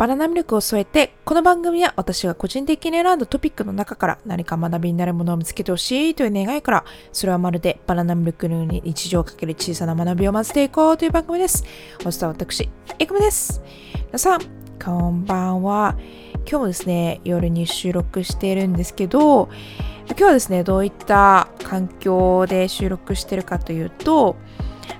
バナナミルクを添えて、この番組は私が個人的に選んだトピックの中から何か学びになるものを見つけてほしいという願いから、それはまるでバナナミルクのように日常をかける小さな学びを混ぜていこうという番組です。ホストは私、エクメです。皆さん、こんばんは。今日もですね、夜に収録しているんですけど、今日はですね、どういった環境で収録しているかというと、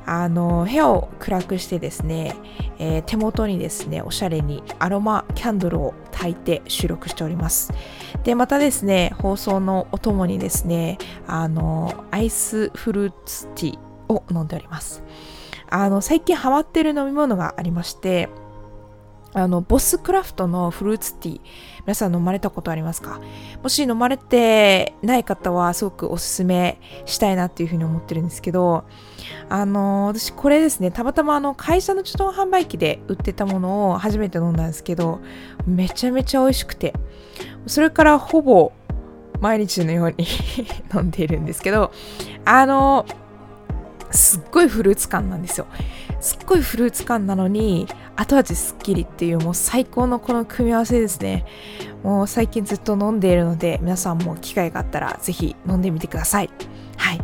あの部屋を暗くしてですね、えー、手元にですねおしゃれにアロマキャンドルを焚いて収録しております。でまたですね放送のお供にですねあのアイスフルーツティーを飲んでおります。あの最近ハマってる飲み物がありましてあの、ボスクラフトのフルーツティー、皆さん飲まれたことありますか？もし飲まれてない方はすごくおすすめしたいなっていうふうに思ってるんですけど、あの、私これですね、たまたまあの会社の自動販売機で売ってたものを初めて飲んだんですけど、めちゃめちゃ美味しくて、それからほぼ毎日のように 飲んでいるんですけど、あの、すっごいフルーツ感なんですよ。すっごいフルーツ感なのに後味すっきりっていうもう最高のこの組み合わせですね。もう最近ずっと飲んでいるので皆さんも機会があったらぜひ飲んでみてください。はい。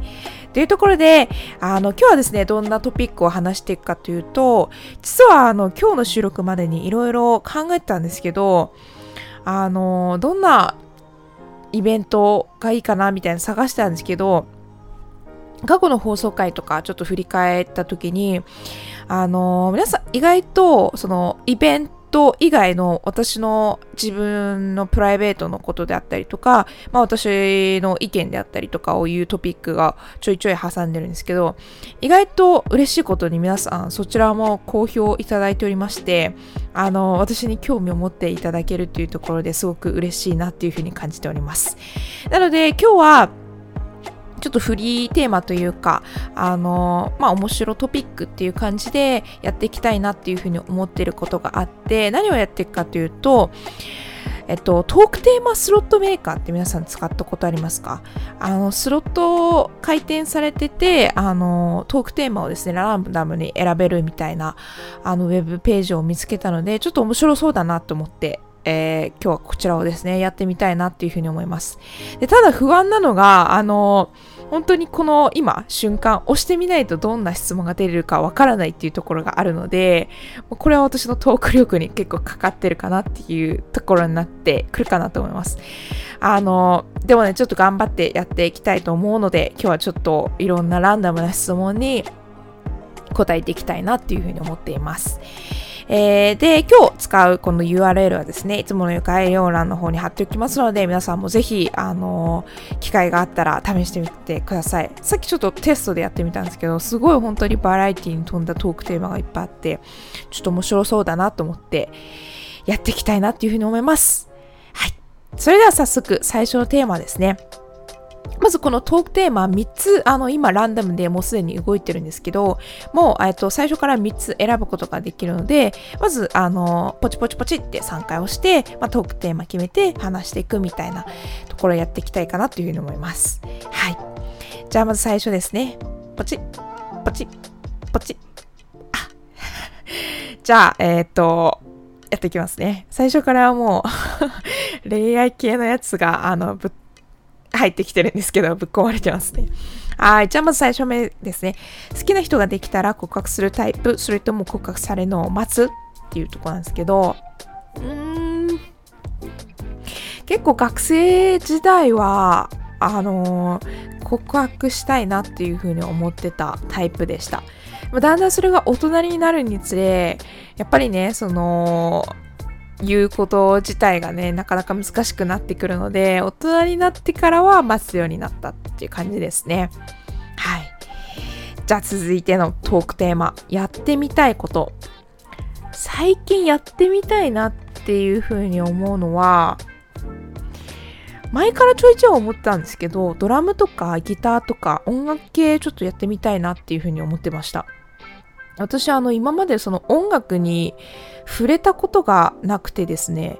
というところで、あの、今日はですね、どんなトピックを話していくかというと、実はあの、今日の収録までにいろいろ考えてたんですけど、あの、どんなイベントがいいかなみたいな探してたんですけど、過去の放送回とかちょっと振り返った時に、あのー、皆さん意外とそのイベント以外の私の自分のプライベートのことであったりとか、まあ私の意見であったりとかを言うトピックがちょいちょい挟んでるんですけど、意外と嬉しいことに皆さんそちらも好評いただいておりまして、あの、私に興味を持っていただけるっていうところですごく嬉しいなっていうふうに感じております。なので今日はちょっとフリーテーマというか、あの、まあ、面白トピックっていう感じでやっていきたいなっていうふうに思ってることがあって、何をやっていくかというと、えっと、トークテーマスロットメーカーって皆さん使ったことありますか？あの、スロット回転されてて、あの、トークテーマをですね、ランダムに選べるみたいな、あの、ウェブページを見つけたので、ちょっと面白そうだなと思って、えー、今日はこちらをですね、やってみたいなっていうふうに思います。でただ不安なのが、あの、本当にこの今、瞬間、押してみないとどんな質問が出れるかわからないっていうところがあるので、これは私のトーク力に結構かかってるかなっていうところになってくるかなと思います。あの、でもね、ちょっと頑張ってやっていきたいと思うので、今日はちょっといろんなランダムな質問に答えていきたいなっていうふうに思っています。えー、で、今日使うこの URL はですね、いつもの概要欄の方に貼っておきますので、皆さんもぜひ、あのー、機会があったら試してみてください。さっきちょっとテストでやってみたんですけど、すごい本当にバラエティに富んだトークテーマがいっぱいあって、ちょっと面白そうだなと思って、やっていきたいなっていうふうに思います。はい。それでは早速、最初のテーマですね。まずこのトークテーマ3つ、あの、今ランダムでもうすでに動いてるんですけど、もう、えっと、最初から3つ選ぶことができるので、まず、あの、ポチポチポチって3回押して、まあ、トークテーマ決めて話していくみたいなところをやっていきたいかなというふうに思います。はい。じゃあまず最初ですね。ポチ、ポチ、ポチ。あ じゃあ、えっ、と、やっていきますね。最初からもう 恋愛系のやつが、あの、ぶっ入ってきてるんですけど、ぶっ壊れてますね。はい。じゃあまず最初目ですね。好きな人ができたら告白するタイプ、それとも告白されるのを待つっていうとこなんですけど、うーん。結構学生時代は、あのー、告白したいなっていう風に思ってたタイプでした。だんだんそれが大人になるにつれ、やっぱりね、その、言うこと自体がね、なかなか難しくなってくるので、大人になってからは待つようになったっていう感じですね。はい。じゃあ続いてのトークテーマ、やってみたいこと。最近やってみたいなっていうふうに思うのは、前からちょいちょい思ってたんですけど、ドラムとかギターとか音楽系ちょっとやってみたいなっていうふうに思ってました。私あの今までその音楽に触れたことがなくてですね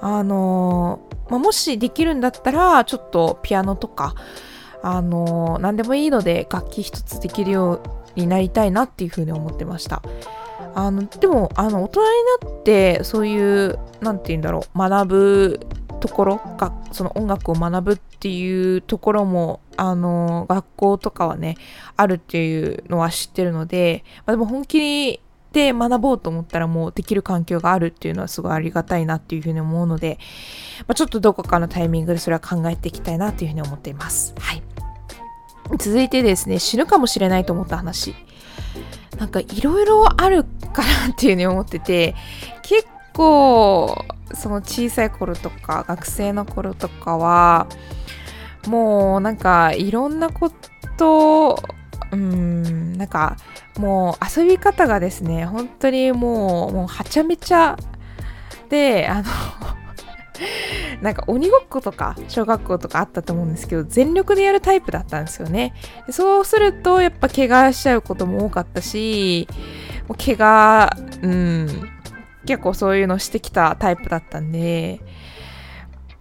あのまあ、もしできるんだったらちょっとピアノとかあの何でもいいので楽器一つできるようになりたいなっていうふうに思ってました。あのでもあの大人になってそういう何て言うんだろう学ぶところがその音楽を学ぶっていうところもあの学校とかはねあるっていうのは知ってるので、まあ、でも本気で学ぼうと思ったらもうできる環境があるっていうのはすごいありがたいなっていうふうに思うので、まあ、ちょっとどこかのタイミングでそれは考えていきたいなっていうふうに思っています。はい。続いてですね、死ぬかもしれないと思った話。なんかいろいろあるかなっていうふうに思ってて、結構その小さい頃とか学生の頃とかはもうなんかいろんなことうんなんかもう遊び方がですね本当にもうもうはちゃめちゃであの なんか鬼ごっことか小学校とかあったと思うんですけど全力でやるタイプだったんですよね。そうするとやっぱ怪我しちゃうことも多かったしもう怪我うん結構そういうのしてきたタイプだったんで、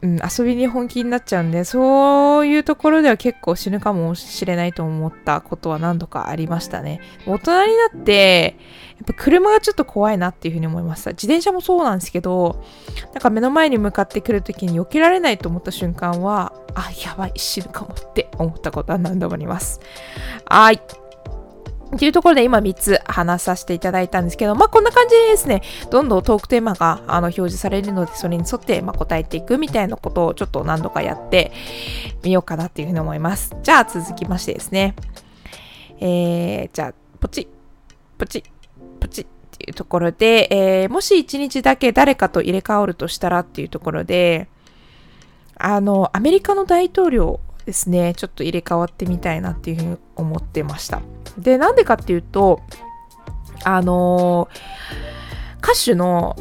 うん、遊びに本気になっちゃうんで、そういうところでは結構死ぬかもしれないと思ったことは何度かありましたね。大人になって、やっぱ車がちょっと怖いなっていうふうに思いました。自転車もそうなんですけど、なんか目の前に向かってくるときに避けられないと思った瞬間は、あ、やばい、死ぬかもって思ったことは何度もあります。はい。というところで今3つ話させていただいたんですけど、まあこんな感じでですね、どんどんトークテーマがあの表示されるので、それに沿ってま答えていくみたいなことをちょっと何度かやってみようかなっていうふうに思います。じゃあ続きましてですね、えー、じゃあ、ポチッ、ポチッ、ポチッっていうところで、えー、もし1日だけ誰かと入れ替わるとしたらっていうところで、あの、アメリカの大統領ですね、ちょっと入れ替わってみたいなっていうふうに思ってました。で、なんでかっていうと、あの、歌手の、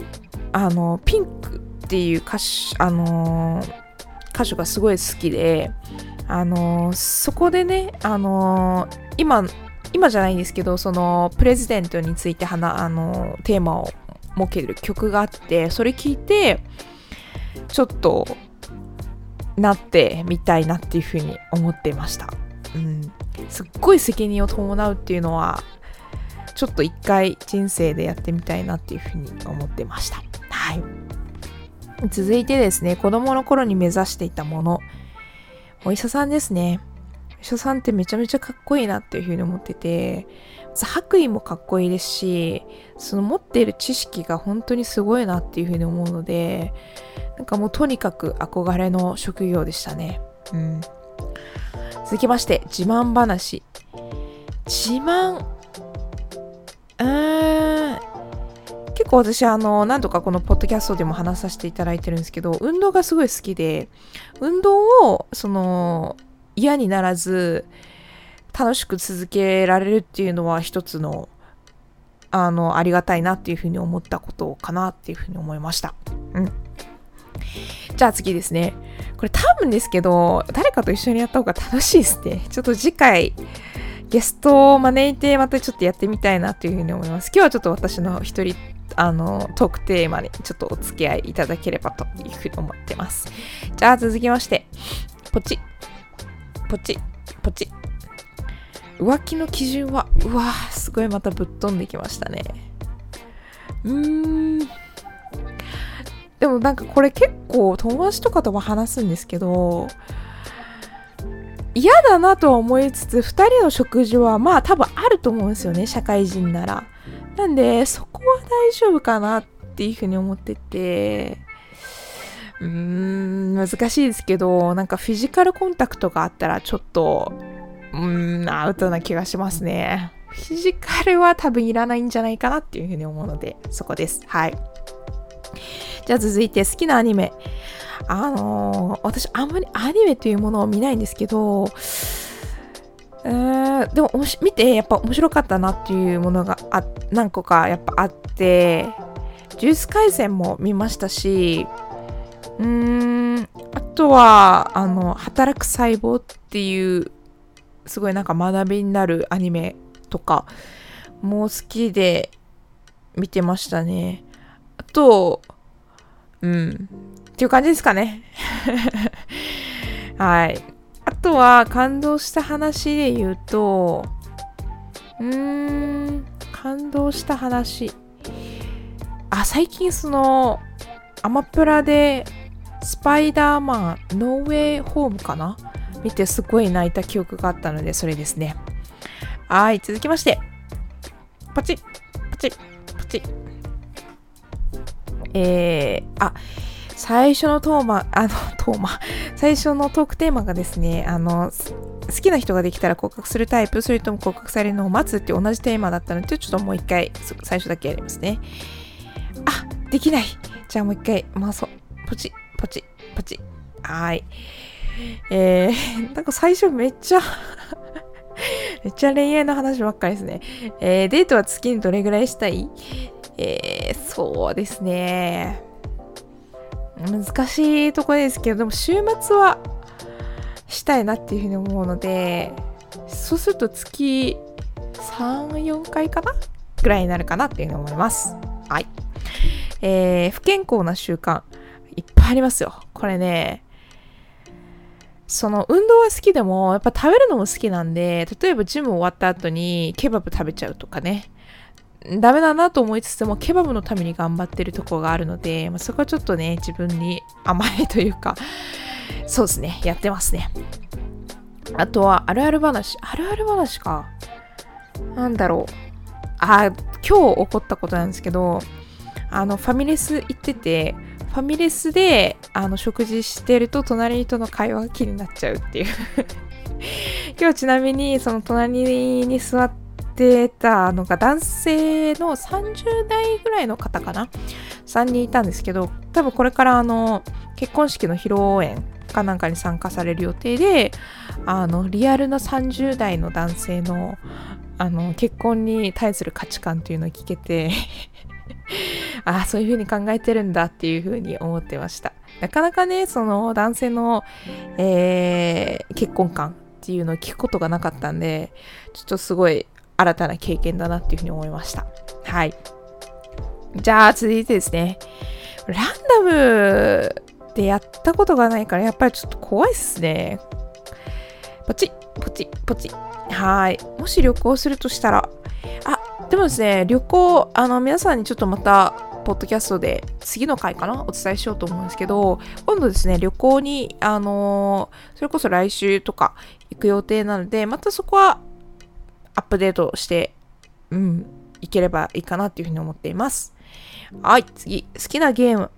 あの、ピンクっていう歌手、あの、歌手がすごい好きで、あのそこでね、あの今、今じゃないんですけど、その、プレジデントについてはな、あのテーマを設ける曲があって、それ聞いて、ちょっと、なってみたいなっていうふうに思っていました。うん。すっごい責任を伴うっていうのはちょっと一回人生でやってみたいなっていうふうに思ってました。はい。続いてですね、子供の頃に目指していたもの。お医者さんですね。お医者さんってめちゃめちゃかっこいいなっていうふうに思ってて、白衣もかっこいいですし、その持っている知識が本当にすごいなっていうふうに思うので、なんかもうとにかく憧れの職業でしたね。うん。続きまして、自慢話。自慢、うーん、結構私、あの、何度かこのポッドキャストでも話させていただいてるんですけど、運動がすごい好きで、運動を、その、嫌にならず、楽しく続けられるっていうのは一つの、あの、ありがたいなっていうふうに思ったことかなっていうふうに思いました。うん。じゃあ次ですね。これ多分ですけど、誰かと一緒にやった方が楽しいですね。ちょっと次回、ゲストを招いてまたちょっとやってみたいなというふうに思います。今日はちょっと私の一人、あの、トークテーマにちょっとお付き合いいただければというふうに思ってます。じゃあ続きまして、ポチポチポチ浮気の基準は、うわすごいまたぶっ飛んできましたね。うーん。でもなんかこれ結構友達とかとも話すんですけど嫌だなとは思いつつ2人の食事はまあ多分あると思うんですよね社会人なら。なんでそこは大丈夫かなっていうふうに思っててうーん難しいですけどなんかフィジカルコンタクトがあったらちょっとうーんアウトな気がしますね。フィジカルは多分いらないんじゃないかなっていうふうに思うのでそこです。はい。じゃあ続いて好きなアニメ。あのー、私あんまりアニメというものを見ないんですけど、えー、でも見てやっぱ面白かったなっていうものがあ何個かやっぱあって、ジュース回線も見ましたし、うーん、あとは、あの、働く細胞っていう、すごいなんか学びになるアニメとかもう好きで見てましたね。あと、うん。っていう感じですかね。はい。あとは、感動した話で言うと、うーん、感動した話。あ、最近その、アマプラで、スパイダーマン、ノーウェイホームかな？見てすごい泣いた記憶があったので、それですね。はい、続きまして。パチッ、パチッ、パチッ。えー、あ、最初のトーマ、あの、トーマ、最初のトークテーマがですね、あの、好きな人ができたら告白するタイプ、それとも告白されるのを待つって同じテーマだったので、ちょっともう一回、最初だけやりますね。あ、できない。じゃあもう一回回そう。ポチ、ポチ、ポチ。はい。えー、なんか最初めっちゃ めっちゃ恋愛の話ばっかりですね。えー、デートは月にどれぐらいしたい？えー、そうですね。難しいとこですけど、でも週末はしたいなっていうふうに思うので、そうすると月3、4回かなぐらいになるかなっていうふうに思います。はい。えー、不健康な習慣。いっぱいありますよ。これね、その運動は好きでも、やっぱ食べるのも好きなんで、例えばジム終わった後にケバブ食べちゃうとかね。ダメだなと思いつつも、ケバブのために頑張ってるとこがあるので、まあ、そこはちょっとね、自分に甘いというか、そうですね、やってますね。あとは、あるある話。あるある話か。なんだろう。あ、今日起こったことなんですけど、あの、ファミレス行ってて、ファミレスであの食事してると隣との会話が気になっちゃうっていう 今日ちなみにその隣に座ってたのが男性の30代ぐらいの方かな？3人いたんですけど多分これからあの結婚式の披露宴かなんかに参加される予定であのリアルな30代の男性のあの結婚に対する価値観というのを聞けて ああ、そういうふうに考えてるんだっていうふうに思ってました。なかなかね、その男性の、えー、結婚観っていうのを聞くことがなかったんで、ちょっとすごい新たな経験だなっていうふうに思いました。はい。じゃあ続いてですね。ランダムでやったことがないからやっぱりちょっと怖いっすね。ポチッ、ポチッ、ポチッ。はい。もし旅行するとしたら、あ、でもですね、旅行、あの、皆さんにちょっとまた、ポッドキャストで次の回かな？お伝えしようと思うんですけど、今度ですね、旅行に、あのー、それこそ来週とか行く予定なので、またそこはアップデートして、うん、いければいいかなっていうふうに思っています。はい、次、好きなゲーム。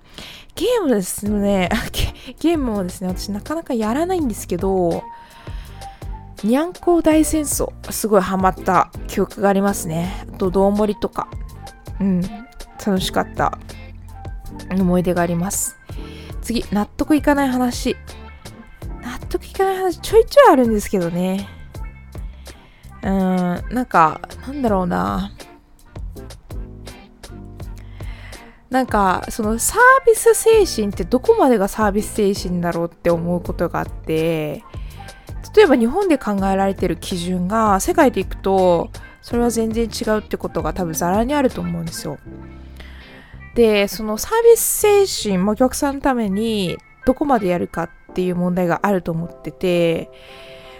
ゲームですね、ゲームもですね、私なかなかやらないんですけど、にゃんこ大戦争、すごいハマった記憶がありますね。あと、どうもりとか、うん、楽しかった思い出があります。次、納得いかない話。納得いかない話、ちょいちょいあるんですけどね。うん、なんか、なんだろうな。なんか、そのサービス精神ってどこまでがサービス精神だろうって思うことがあって、例えば日本で考えられてる基準が世界でいくとそれは全然違うってことが多分ザラにあると思うんですよ。でそのサービス精神お客さんのためにどこまでやるかっていう問題があると思ってて、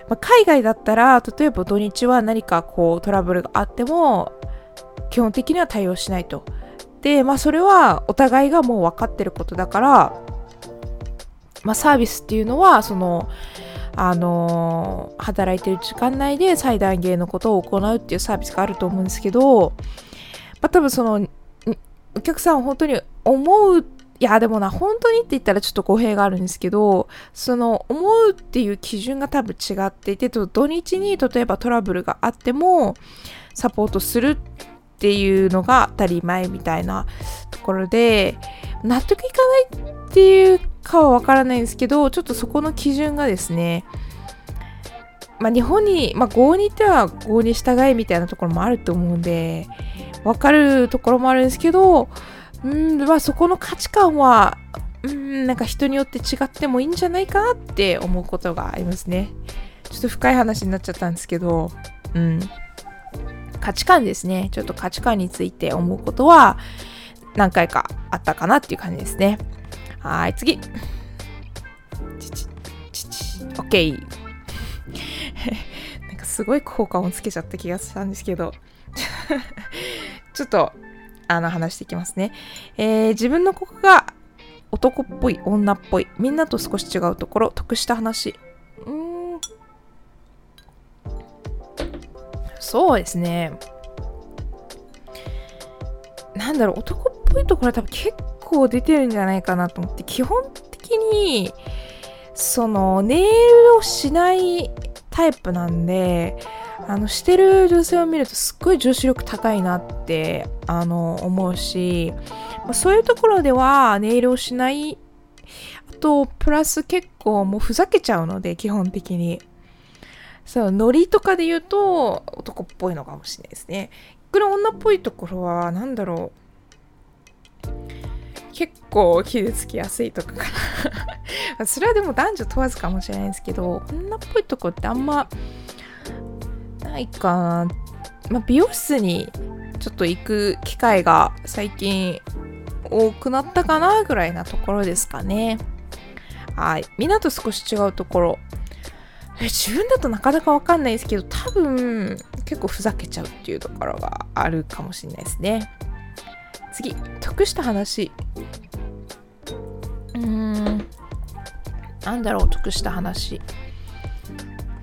まあ、海外だったら例えば土日は何かこうトラブルがあっても基本的には対応しないと。でまあそれはお互いがもう分かってることだから、まあ、サービスっていうのはそのあのー、働いてる時間内で最大限のことを行うっていうサービスがあると思うんですけど、まあ、多分そのお客さん本当に思ういやでもな本当にって言ったらちょっと語弊があるんですけどその思うっていう基準が多分違っていて土日に例えばトラブルがあってもサポートするっていうのが当たり前みたいなところで納得いかないっていうかはわからないんですけど、ちょっとそこの基準がですね、まあ、日本に、まあ、合にっては合に従いみたいなところもあると思うんで、わかるところもあるんですけど、うん、まあ、そこの価値観は、うん、なんか人によって違ってもいいんじゃないかなって思うことがありますね。ちょっと深い話になっちゃったんですけど、うん。価値観ですね。ちょっと価値観について思うことは何回かあったかなっていう感じですね。はい、次。ちち、ちち、OK。なんかすごい効果音つけちゃった気がしたんですけど。ちょっと、あの、話していきますね。えー、自分のここが男っぽい、女っぽい、みんなと少し違うところ、得した話。うん。そうですね。なんだろう、男っぽいところは多分結構出てるんじゃないかなと思って、基本的に、その、ネイルをしないタイプなんで、あの、してる女性を見るとすっごい女子力高いなって、あの、思うし、そういうところではネイルをしない。あと、プラス結構もうふざけちゃうので、基本的に。そう、ノリとかで言うと男っぽいのかもしれないですね。これ女っぽいところは、何だろう。結構傷つきやすいとかかな それはでも男女問わずかもしれないですけど、女っぽいとこってあんまないかな。まあ、美容室にちょっと行く機会が最近多くなったかなぐらいなところですかね。はい。みんなと少し違うところ。自分だとなかなかわかんないですけど、多分結構ふざけちゃうっていうところがあるかもしれないですね。次、得した話。うーん。なんだろう、得した話。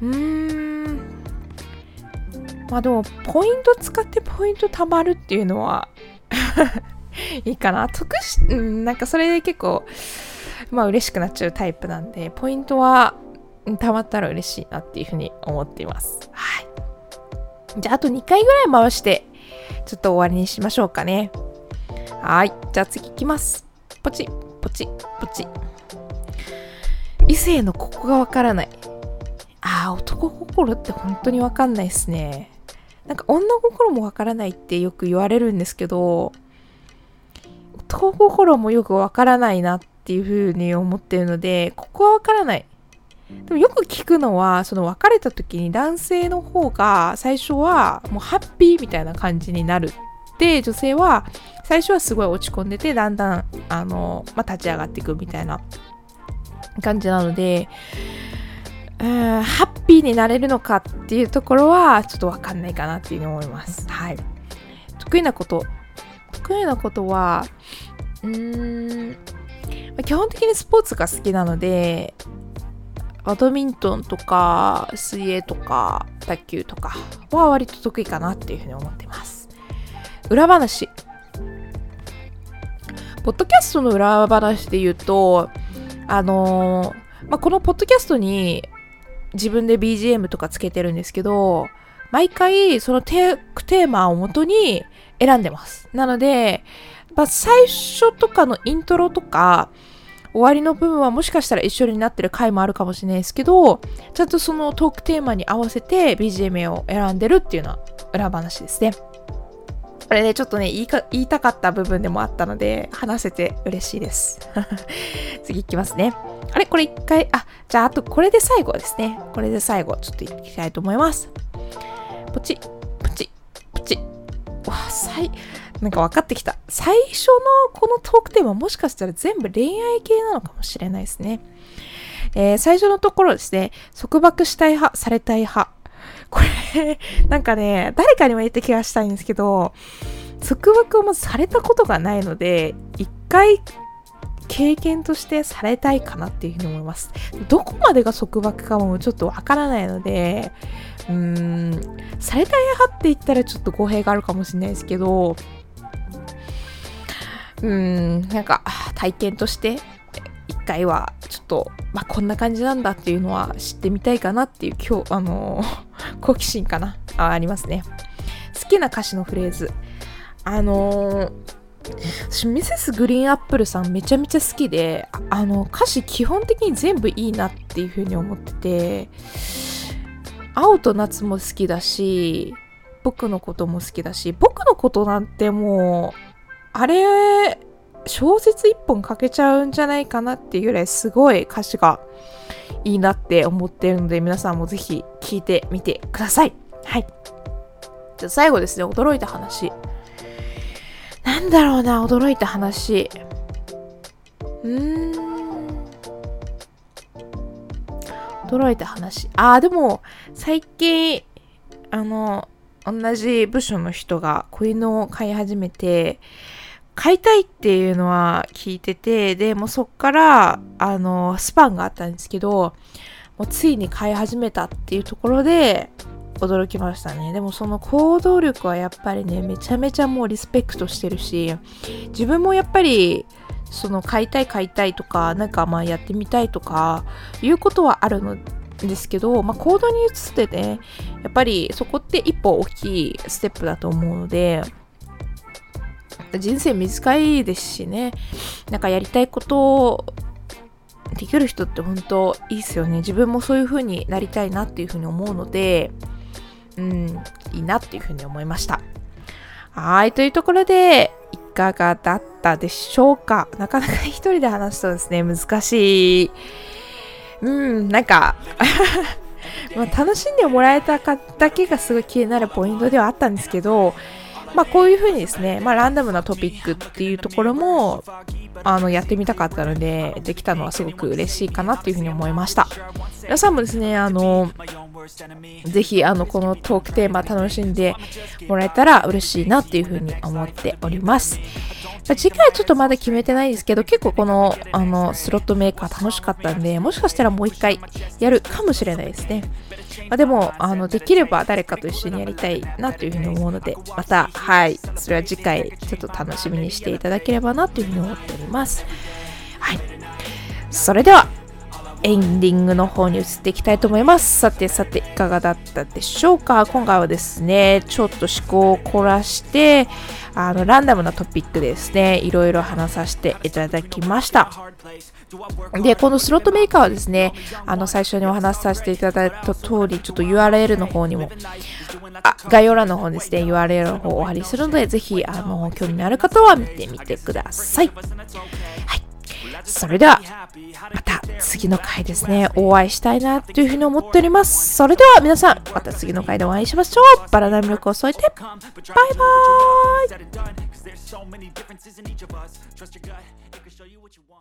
うーん。まあでも、ポイント使ってポイント貯まるっていうのは いいかな。得し、うん、なんかそれで結構、まあ嬉しくなっちゃうタイプなんで、ポイントは貯まったら嬉しいなっていうふうに思っています。はい。じゃあ、あと2回ぐらい回して、ちょっと終わりにしましょうかね。はい。じゃあ次行きます。ポチ、ポチ、ポチ。異性のここがわからない。ああ、男心って本当にわかんないですね。なんか女心もわからないってよく言われるんですけど、男心もよくわからないなっていうふうに思ってるので、ここはわからない。でもよく聞くのは、その別れた時に男性の方が最初はもうハッピーみたいな感じになるで、女性は最初はすごい落ち込んでて、だんだん、あの、まあ、立ち上がっていくみたいな感じなので、うん、ハッピーになれるのかっていうところはちょっとわかんないかなっていうふうに思います。はい。得意なこと。得意なことは、うーん、基本的にスポーツが好きなので、バドミントンとか水泳とか卓球とかは割と得意かなっていうふうに思ってます。裏話。ポッドキャストの裏話で言うと、あのー、まあ、このポッドキャストに自分で BGM とかつけてるんですけど、毎回そのテーマを元に選んでます。なので、まあ、最初とかのイントロとか、終わりの部分はもしかしたら一緒になってる回もあるかもしれないですけど、ちゃんとそのトークテーマに合わせて BGM を選んでるっていうのは裏話ですね。これね、ちょっとね、言いか言いたかった部分でもあったので、話せて嬉しいです。次いきますね。あれ？これ一回、あ、じゃああとこれで最後ですね。これで最後、ちょっといきたいと思います。ポチ、ポチ、ポチ。わ、最、なんか分かってきた。最初のこのトークテーマもしかしたら全部恋愛系なのかもしれないですね。えー、最初のところですね、束縛したい派、されたい派。これ、なんかね、誰かにも言った気がしたいんですけど、束縛をまずされたことがないので、一回経験としてされたいかなっていうふうに思います。どこまでが束縛かもちょっとわからないので、うーん、されたい派って言ったらちょっと語弊があるかもしれないですけど、うーん、なんか体験として回はちょっと、まあ、こんな感じなんだっていうのは知ってみたいかなっていう今日、あのー、好奇心かなあありますね。好きな歌詞のフレーズ。あのー、私ミセスグリーンアップルさんめちゃめちゃ好きであの歌詞基本的に全部いいなっていう風に思ってて青と夏も好きだし僕のことも好きだし僕のことなんてもうあれ小説一本書けちゃうんじゃないかなっていうぐらいすごい歌詞がいいなって思ってるので皆さんもぜひ聞いてみてください。はい。じゃあ最後ですね、驚いた話。なんだろうな、驚いた話。うーん。驚いた話。ああ、でも、最近、あの、同じ部署の人が子犬を飼い始めて、飼いたいっていうのは聞いてて、で、もうそっから、あの、スパンがあったんですけど、もうついに飼い始めたっていうところで、驚きましたね。でもその行動力はやっぱりね、めちゃめちゃもうリスペクトしてるし、自分もやっぱり、その買いたい買いたいとか、なんかまあやってみたいとか、いうことはあるのですけど、まあ行動に移ってね、やっぱりそこって一歩大きいステップだと思うので、人生短いですしね、なんかやりたいことできる人って本当いいですよね。自分もそういう風になりたいなっていう風に思うので、うん、いいなっていう風に思いました。はい、というところで、いかがだったでしょうか？なかなか一人で話すとですね、難しい。うん、なんか まあ、楽しんでもらえたかだけがすごい気になるポイントではあったんですけど、まあ、こういうふうにですね、まあ、ランダムなトピックっていうところも、あの、やってみたかったので、できたのはすごく嬉しいかなっていうふうに思いました。皆さんもですね、あの、ぜひ、あの、このトークテーマ楽しんでもらえたら嬉しいなっていうふうに思っております。次回ちょっとまだ決めてないですけど、結構この、あの、スロットメーカー楽しかったんで、もしかしたらもう一回やるかもしれないですね。まあ、でも、あの、できれば誰かと一緒にやりたいなというふうに思うので、また、はい、それは次回ちょっと楽しみにしていただければなというふうに思っております。はい。それでは、エンディングの方に移っていきたいと思います。さてさて、いかがだったでしょうか？今回はですね、ちょっと思考を凝らして、あの、ランダムなトピックですね、いろいろ話させていただきました。で、このスロットメーカーはですね、あの、最初にお話しさせていただいた通り、ちょっと URL の方にも、あ、概要欄の方ですね、URL の方をお貼りするので、ぜひ、あの、興味のある方は見てみてください。はい。それでは、また次の回ですね、お会いしたいなというふうに思っております。それでは皆さん、また次の回でお会いしましょう。バラナミ力を添えて、バイバーイ